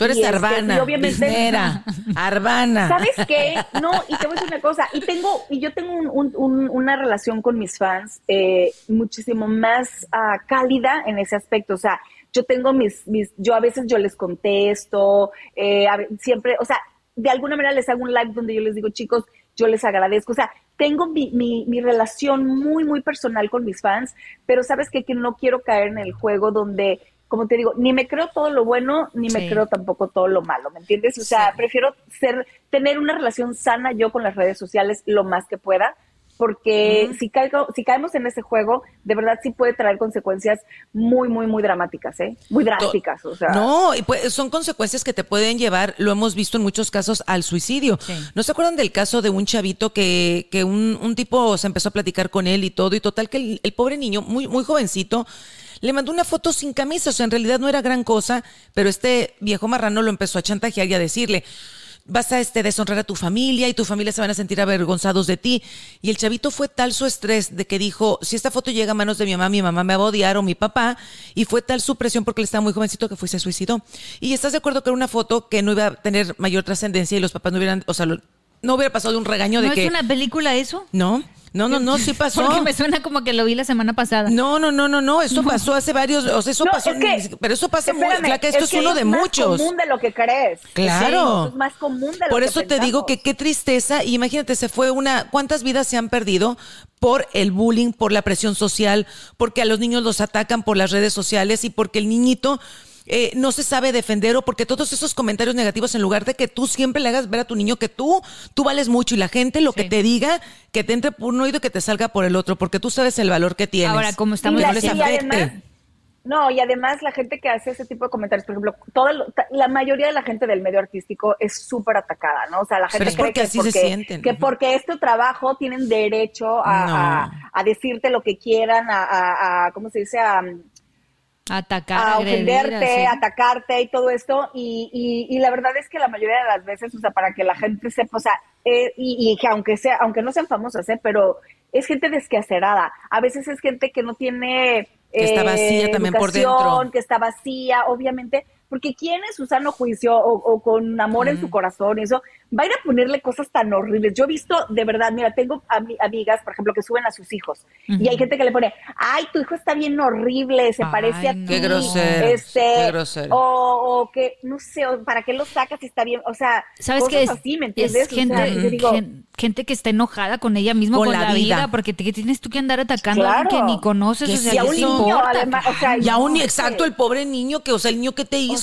Tú eres este, Arbana, y obviamente biznera, Arbana. ¿Sabes qué? No, y te voy a decir una cosa, y tengo, y yo tengo un- un- un- una relación con mis fans eh, muchísimo más ah, cálida en ese aspecto. O sea, yo tengo mis, mis, yo a veces yo les contesto, eh, a siempre, o sea, de alguna manera les hago un live donde yo les digo, chicos, yo les agradezco. O sea, tengo mi, mi, mi relación muy, muy personal con mis fans, pero sabes qué? que no quiero caer en el juego donde, como te digo, ni me creo todo lo bueno, ni me creo tampoco todo lo malo, ¿me entiendes? O sea, Sí. prefiero ser, tener una relación sana yo con las redes sociales lo más que pueda, porque si, caigo, si caemos en ese juego, de verdad sí puede traer consecuencias muy, muy, muy dramáticas, ¿eh? Muy drásticas, o sea. No, y pues son consecuencias que te pueden llevar, lo hemos visto en muchos casos, al suicidio. Sí. ¿No se acuerdan del caso de un chavito que, que un, un tipo se empezó a platicar con él y todo, y total que el, el pobre niño, muy, muy jovencito, le mandó una foto sin camisa, o sea, en realidad no era gran cosa, pero este viejo marrano lo empezó a chantajear y a decirle, vas a este, deshonrar a tu familia y tu familia se van a sentir avergonzados de ti. Y el chavito fue tal su estrés de que dijo, si esta foto llega a manos de mi mamá, mi mamá me va a odiar o mi papá. Y fue tal su presión porque él estaba muy jovencito que fue y se suicidó. Y estás de acuerdo que era una foto que no iba a tener mayor trascendencia y los papás no hubieran, o sea, lo- no hubiera pasado de un regaño de ¿No que... es una película eso? No, no, no, no, sí pasó. Porque me suena como que lo vi la semana pasada. No, no, no, no, no, eso pasó hace varios, o sea, eso No, pasó, es que- pero eso pasa muy, espérame, flaca, esto es, que uno de más muchos. común de lo que crees. Claro. Sí, es más común de lo Por que eso te digo que qué tristeza. Y imagínate, se fue una. ¿Cuántas vidas se han perdido por el bullying, por la presión social, porque a los niños los atacan por las redes sociales y porque el niñito. Eh, no se sabe defender o porque todos esos comentarios negativos en lugar de que tú siempre le hagas ver a tu niño que tú tú vales mucho y la gente lo que te diga que te entre por un oído y que te salga por el otro porque tú sabes el valor que tienes Ahora, como estamos no les afecte. además, No, y además la gente que hace ese tipo de comentarios, por ejemplo, toda, la mayoría de la gente del medio artístico es súper atacada, ¿no? O sea, la gente Pero es cree porque que así se porque, sienten. que porque es tu trabajo tienen derecho a, No. a- a decirte lo que quieran, a, a- a- ¿cómo se dice? A, Atacar, a ofenderte, atacarte y todo esto. Y, y, y la verdad es que la mayoría de las veces, o sea, para que la gente sepa, o sea, eh, y, y que aunque sea, aunque no sean famosas, ¿eh? pero es gente desquacerada. A veces es gente que no tiene Que está eh, vacía también por dentro. que está vacía, obviamente, porque quién en su sano juicio o, o con amor en su corazón y eso, va a ir a ponerle cosas tan horribles. Yo he visto, de verdad, mira, tengo ami- amigas, por ejemplo, que suben a sus hijos y hay gente que le pone, ay, tu hijo está bien horrible, se Ay, parece a no. ti. Qué grosero, Este, qué grosero. O, o que, no sé, o ¿para qué lo sacas si está bien? O sea, ¿Sabes qué es? así, ¿me es entiendes? O sea, gente, yo digo, gen- gente que está enojada con ella misma, Con con, la la, vida. vida. porque te, que tienes tú que andar atacando a alguien Claro. que ni conoces, Que o sea, sí, y a ¿qué un niño, además, o sea, Y aún, no exacto, el pobre niño, que, o sea, el niño que te hizo.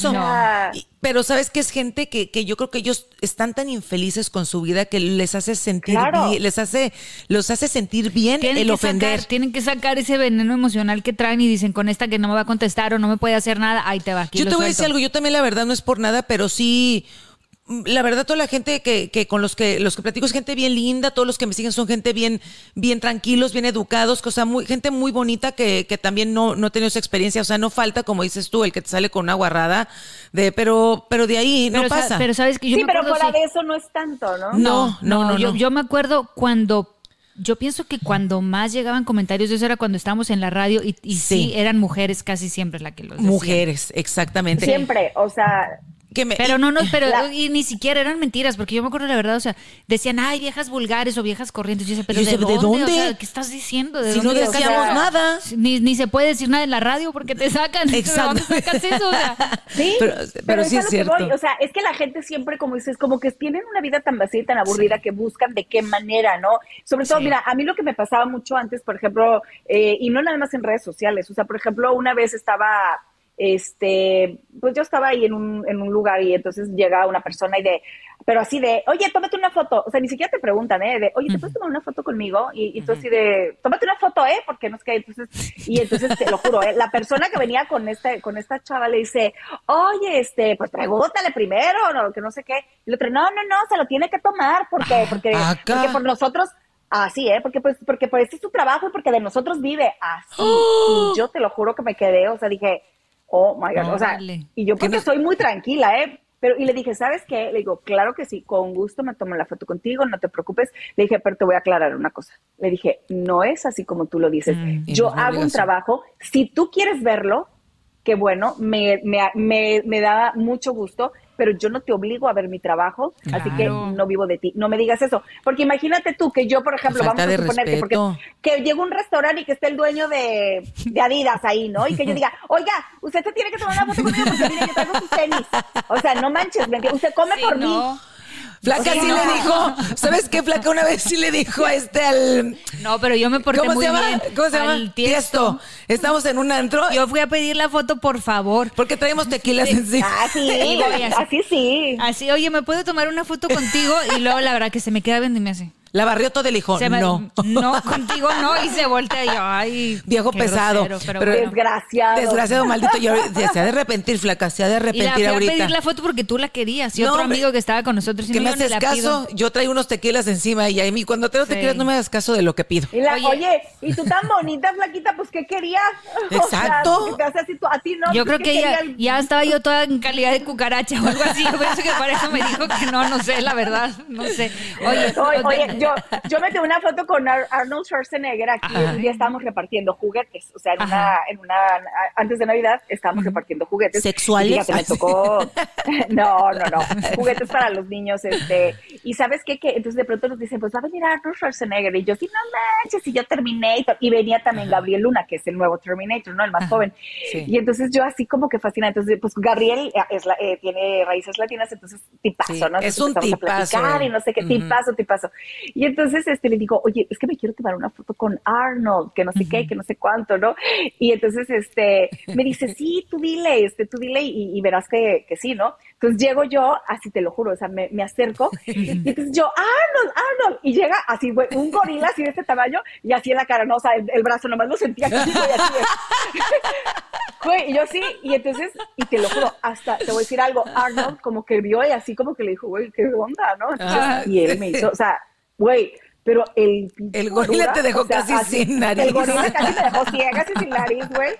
Pero sabes que es gente que, que yo creo que ellos están tan infelices con su vida que les hace sentir Claro. bien, les hace, los hace sentir bien Tienen el que ofender. Sacar, tienen que sacar ese veneno emocional que traen y dicen con esta que no me va a contestar o no me puede hacer nada, ahí te va. Aquí Yo te voy a decir algo, yo también la verdad no es por nada, pero sí, la verdad toda la gente que, que con los que los que platico es gente bien linda, todos los que me siguen son gente bien, bien tranquilos, bien educados, cosa muy, gente muy bonita que, que también no, no ha tenido esa experiencia, o sea, no falta, como dices tú, el que te sale con una guarrada, de, pero, pero de ahí no sa- pasa. pero sabes que yo sí, me pero acuerdo, fuera sí. de eso no es tanto, ¿no? No, no, no, yo, no. yo me acuerdo cuando, yo pienso que cuando más llegaban comentarios, eso era cuando estábamos en la radio y, y sí. Sí. eran mujeres casi siempre la que los decían. Mujeres, exactamente. Siempre, o sea, Que me- Pero no, no, pero La- y ni siquiera eran mentiras, porque yo me acuerdo la verdad, o sea, decían, ay, viejas vulgares o viejas corrientes. Yo decía, pero yo ¿de, decía, ¿de dónde? O sea, ¿qué estás diciendo? ¿De si no dónde decíamos eso? nada. Ni, ni se puede decir nada en la radio porque te sacan. Exacto. ¿De dónde sacas eso? O sea, Sí, Pero- pero sí es que cierto. voy, O sea, es que la gente siempre, como dices, como que tienen una vida tan vacía y tan aburrida que buscan de qué manera, ¿no? Sobre todo, Sí. mira, a mí lo que me pasaba mucho antes, por ejemplo, eh, y no nada más en redes sociales, o sea, por ejemplo, una vez estaba, este, pues yo estaba ahí en un, en un lugar y entonces llega una persona y de, pero así de, oye, tómate una foto, o sea, ni siquiera te preguntan, ¿eh? De, oye, ¿te puedes tomar una foto conmigo? Y, y tú así de, tómate una foto, ¿eh? Porque no es que, entonces, y entonces te lo juro, ¿eh? La persona que venía con este, con esta chava le dice, oye, este, pues pregúntale primero, no, que no sé qué. Y el otro, no, no, no, se lo tiene que tomar, porque, porque, acá. porque por nosotros, así, ¿eh? Porque pues, porque pues este es su trabajo y porque de nosotros vive, así. Y yo te lo juro que me quedé, o sea, dije, oh my God, o sea, y yo Que porque soy muy tranquila, ¿eh? Pero, y le dije, ¿sabes qué? Le digo, claro que sí, con gusto me tomo la foto contigo, no te preocupes. Le dije, pero te voy a aclarar una cosa. Le dije, no es así como tú lo dices. Mm, Yo hago un trabajo, si tú quieres verlo, que bueno, me, me, me, me da mucho gusto, pero yo no te obligo a ver mi trabajo, así que no vivo de ti. No me digas eso. Porque imagínate tú que yo, por ejemplo, Falta vamos a suponer que, porque, que llegue un restaurante y que esté el dueño de, de Adidas ahí, ¿no? Y que yo diga, oiga, usted se tiene que tomar una foto conmigo porque mire, yo traigo sus tenis. O sea, no manches, ¿me entiendes? usted come sí, por mí. Flaca sí no. le dijo, ¿sabes qué? Flaca una vez sí le dijo a este al... No, pero yo me porté ¿Cómo muy se llama? bien. ¿Cómo se llama? Tiesto. Estamos en un antro Yo fui a pedir la foto, por favor. porque traemos tequilas encima. Ah, sí, así. así sí. Así, oye, ¿me puedo tomar una foto contigo? Y luego la verdad que se me queda viendo y me hace. La barrió todo y le dijo, se me- no. No, contigo no. Y se voltea y yo, ay. Viejo pesado. grosero, pero Pero- bueno. Desgraciado. Desgraciado maldito. Y ahorita se ha de arrepentir, flaca, se ha de Y la arrepentir fui a ahorita. pedir la foto porque tú la querías. Y No, otro hombre, amigo que estaba con nosotros. y que no, me yo haces la caso, pido. yo traigo unos tequilas encima y a mí cuando traigo Sí. tequilas no me das caso de lo que pido. Y la- Oye. oye, y tú tan bonita, flaquita, pues ¿qué querías? Exacto. O sea, que te hace así, tú- a ti no. Yo creo ¿qué que ya, el- ya estaba yo toda en calidad de cucaracha o algo así. Yo pienso que para eso me dijo que no, no sé, la verdad, no sé. Oye, Oye, oye, oye, yo, yo me tomé una foto con Ar- Arnold Schwarzenegger aquí. Ajá. Un día estábamos repartiendo juguetes. O sea, en una, en una, antes de Navidad estábamos repartiendo juguetes. ¿Sexuales? Y me tocó. No, no, no. Juguetes para los niños. este Y sabes qué? Que entonces de pronto nos dicen, pues va a venir Arnold Schwarzenegger. Y yo, sí, no manches, y yo Terminator. Y venía también Gabriel Luna, que es el nuevo Terminator, ¿no? El más joven. Sí. Y entonces yo así como que fascinada. Entonces, pues Gabriel eh, es la- eh, tiene raíces latinas, entonces tipazo, Sí, ¿no? es Entonces un empezamos a tipazo, platicar y no sé qué, Ujú. tipazo, tipazo. Y entonces este, le digo, oye, es que me quiero tomar una foto con Arnold, que no sé qué, que no sé cuánto, ¿no? Y entonces este, me dice, sí, tú dile, este, tú dile y, verás que, que, sí, ¿no? Entonces llego yo, así te lo juro, o sea, me, me acerco y entonces yo, Arnold, Arnold, y llega así, un gorila así de este tamaño y así en la cara, no, o sea, el, brazo nomás lo sentía así, güey, así y yo sí, y entonces, y te lo juro, hasta, te voy a decir algo, Arnold como que vio y así como que le dijo, güey, qué onda, ¿no? Ah, y él me hizo, o sea, güey, pero el... El gorila te dejó casi sin nariz. El gorila casi me dejó ciega, casi sin nariz, güey.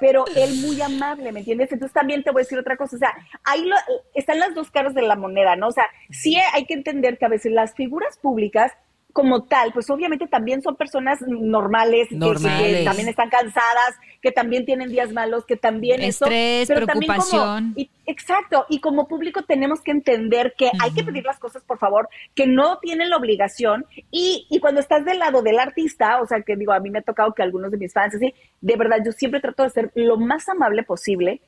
Pero él muy amable, ¿me entiendes? Entonces también te voy a decir otra cosa, o sea, ahí lo, están las dos caras de la moneda, ¿no? O sea, sí hay que entender que a veces las figuras públicas como tal, pues obviamente también son personas normales, Que, también están cansadas, que también tienen días malos, que también estrés, pero preocupación. exacto, y como público tenemos que entender que hay que pedir las cosas, por favor, que no tienen la obligación y, y cuando estás del lado del artista, o sea, que digo, a mí me ha tocado que algunos de mis fans así, de verdad, yo siempre trato de ser lo más amable posible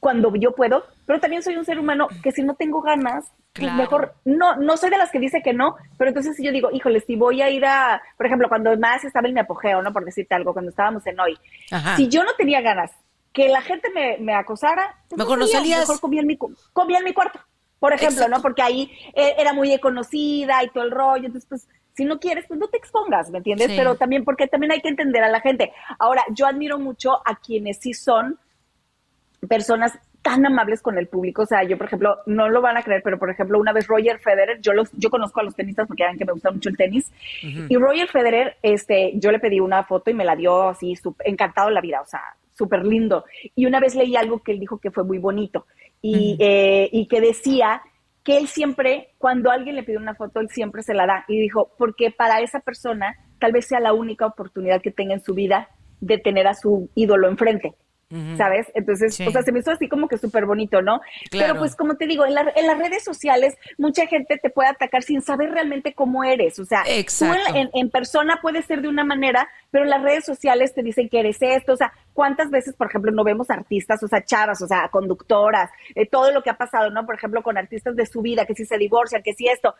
cuando yo puedo, pero también soy un ser humano que si no tengo ganas, pues mejor, no, no soy de las que dice que no, pero entonces si yo digo, híjole, si voy a ir a, por ejemplo, cuando más estaba en mi apogeo, ¿no? Por decirte algo, cuando estábamos en hoy, si yo no tenía ganas que la gente me, acosara, pues mejor no, salías. Mejor comía en mi, comía en mi cuarto, por ejemplo, ¿no? Porque ahí eh, era muy conocida y todo el rollo, entonces pues si no quieres, pues no te expongas, ¿me entiendes? Pero también, porque también hay que entender a la gente. Ahora, yo admiro mucho a quienes sí son personas tan amables con el público. O sea, yo, por ejemplo, no lo van a creer, pero por ejemplo, una vez Roger Federer, yo los, yo conozco a los tenistas porque saben que me gusta mucho el tenis. Y Roger Federer, este, yo le pedí una foto y me la dio así, encantado la vida, o sea, súper lindo. Y una vez leí algo que él dijo que fue muy bonito y, eh, y que decía que él siempre, cuando alguien le pide una foto, él siempre se la da. Y dijo, porque para esa persona tal vez sea la única oportunidad que tenga en su vida de tener a su ídolo enfrente. ¿Sabes? Entonces, o sea, se me hizo así como que súper bonito, ¿no? Pero pues como te digo, en, en, las redes sociales mucha gente te puede atacar sin saber realmente cómo eres, o sea, tú en, persona puedes ser de una manera, pero en las redes sociales te dicen que eres esto, o sea, ¿cuántas veces, por ejemplo, no vemos artistas, o sea, chavas, o sea, conductoras, eh, todo lo que ha pasado, ¿no? Por ejemplo, con artistas de su vida, que si se divorcian, que si esto.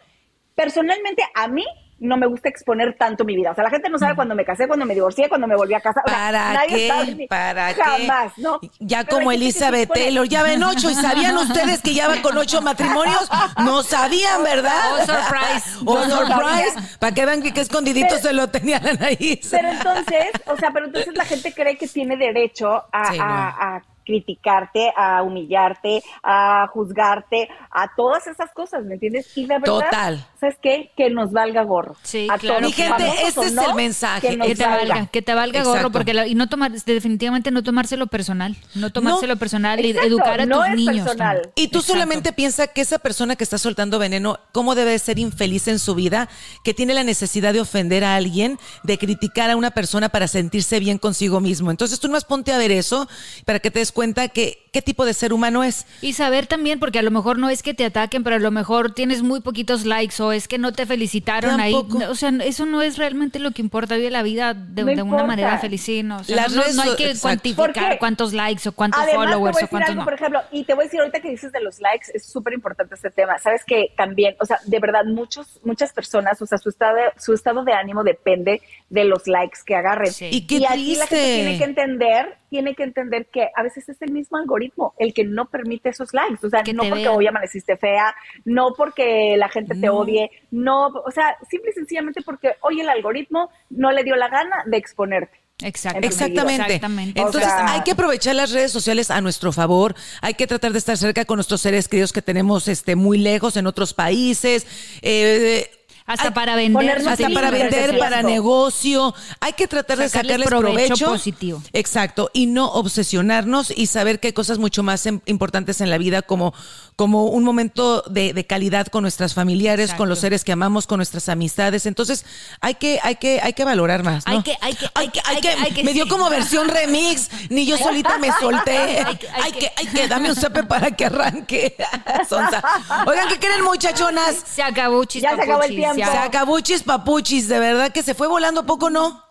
Personalmente, a mí no me gusta exponer tanto mi vida. O sea, la gente no sabe mm. cuando me casé, cuando me divorcié, cuando me volví a casar. ¿Para qué? ¿Para Jamás, ¿no? Ya como Elizabeth Taylor, ya ven ocho. ¿Y sabían ustedes que ya va con ocho matrimonios? No sabían, ¿verdad? Oh, surprise. Oh, surprise. Para que vean que, escondidito se lo tenían ahí. Pero entonces, o sea, pero entonces la gente cree que tiene derecho a criticarte, a humillarte, a juzgarte, a todas esas cosas, ¿me entiendes? Y la verdad, Total. ¿sabes qué? Que nos valga gorro. Sí, claro. Mi gente, este es el mensaje. Que, te valga, que te valga gorro, porque y no tomar, definitivamente no tomárselo personal, no tomárselo personal y educar a tus niños. Personal. Y tú solamente piensa que esa persona que está soltando veneno, ¿cómo debe ser infeliz en su vida? Que tiene la necesidad de ofender a alguien, de criticar a una persona para sentirse bien consigo mismo. Entonces tú más ponte a ver eso para que te des cuenta que qué tipo de ser humano es. Y saber también, porque a lo mejor no es que te ataquen, pero a lo mejor tienes muy poquitos likes o es que no te felicitaron ahí. O sea, eso no es realmente lo que importa. Vive la vida de, una manera feliz. no, no, hay que cuantificar cuántos likes o cuántos followers o cuántos Por ejemplo, y te voy a decir ahorita que dices de los likes, es súper importante este tema. Sabes que también, o sea, de verdad, muchos, muchas personas, o sea, su estado, su estado de ánimo depende de los likes que agarren. Y, qué aquí la gente tiene que entender tiene que entender que a veces es el mismo algoritmo el que no permite esos likes. O sea, no porque hoy amaneciste fea, no porque la gente te odie, no, o sea, simple y sencillamente porque hoy el algoritmo no le dio la gana de exponerte. Exactamente. Exactamente. Entonces hay que aprovechar las redes sociales a nuestro favor. Hay que tratar de estar cerca con nuestros seres queridos que tenemos este, muy lejos en otros países. Eh, hasta para vender. Hasta para vender, para negocio. Hay que tratar de sacarles provecho, positivo. Exacto. Y no obsesionarnos y saber que hay cosas mucho más em, importantes en la vida como, como un momento de, calidad con nuestras familiares, con los seres que amamos, con nuestras amistades. Entonces, hay que, hay que, hay que valorar más. Hay que, hay que, hay que, hay que, me dio como versión remix. Ni yo solita me solté. Hay que, hay que, dame un zape para que arranque. Oigan, ¿qué quieren, muchachonas? Se acabó, Ya se acabó el tiempo. Acabó papuchis, de verdad que se fue volando poco, ¿no?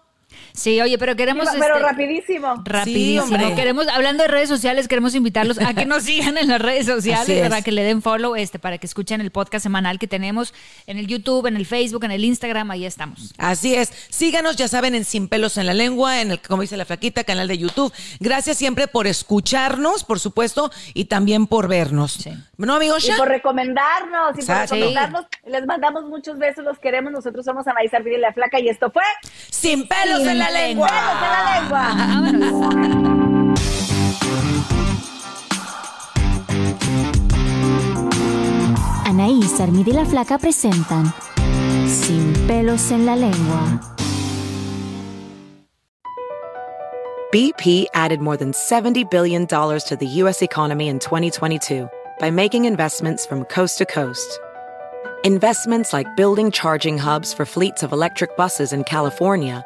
Sí, oye, pero queremos. pero este, rapidísimo. Rapidísimo. Sí, queremos, hablando de redes sociales, queremos invitarlos a que nos sigan en las redes sociales, es. para que le den follow, este, para que escuchen el podcast semanal que tenemos en el YouTube, en el Facebook, en el Instagram, ahí estamos. Así es. Síganos, ya saben, en Sin Pelos en la Lengua, en el, como dice la flaquita, canal de YouTube. Gracias siempre por escucharnos, por supuesto, y también por vernos. Sí. ¿No, amigos? Y por recomendarnos, y por recomendarnos. Les mandamos muchos besos, los queremos. Nosotros somos Anaís Arvide y la Flaca y esto fue Sin pelos en la lengua. Pelos en la lengua. Ah, ah, Vámonos. Anaís, Armida y la Flaca presentan Sin pelos en la lengua. BP added more than $70 billion to the U.S. economy in 2022 by making investments from coast to coast. Investments like building charging hubs for fleets of electric buses in California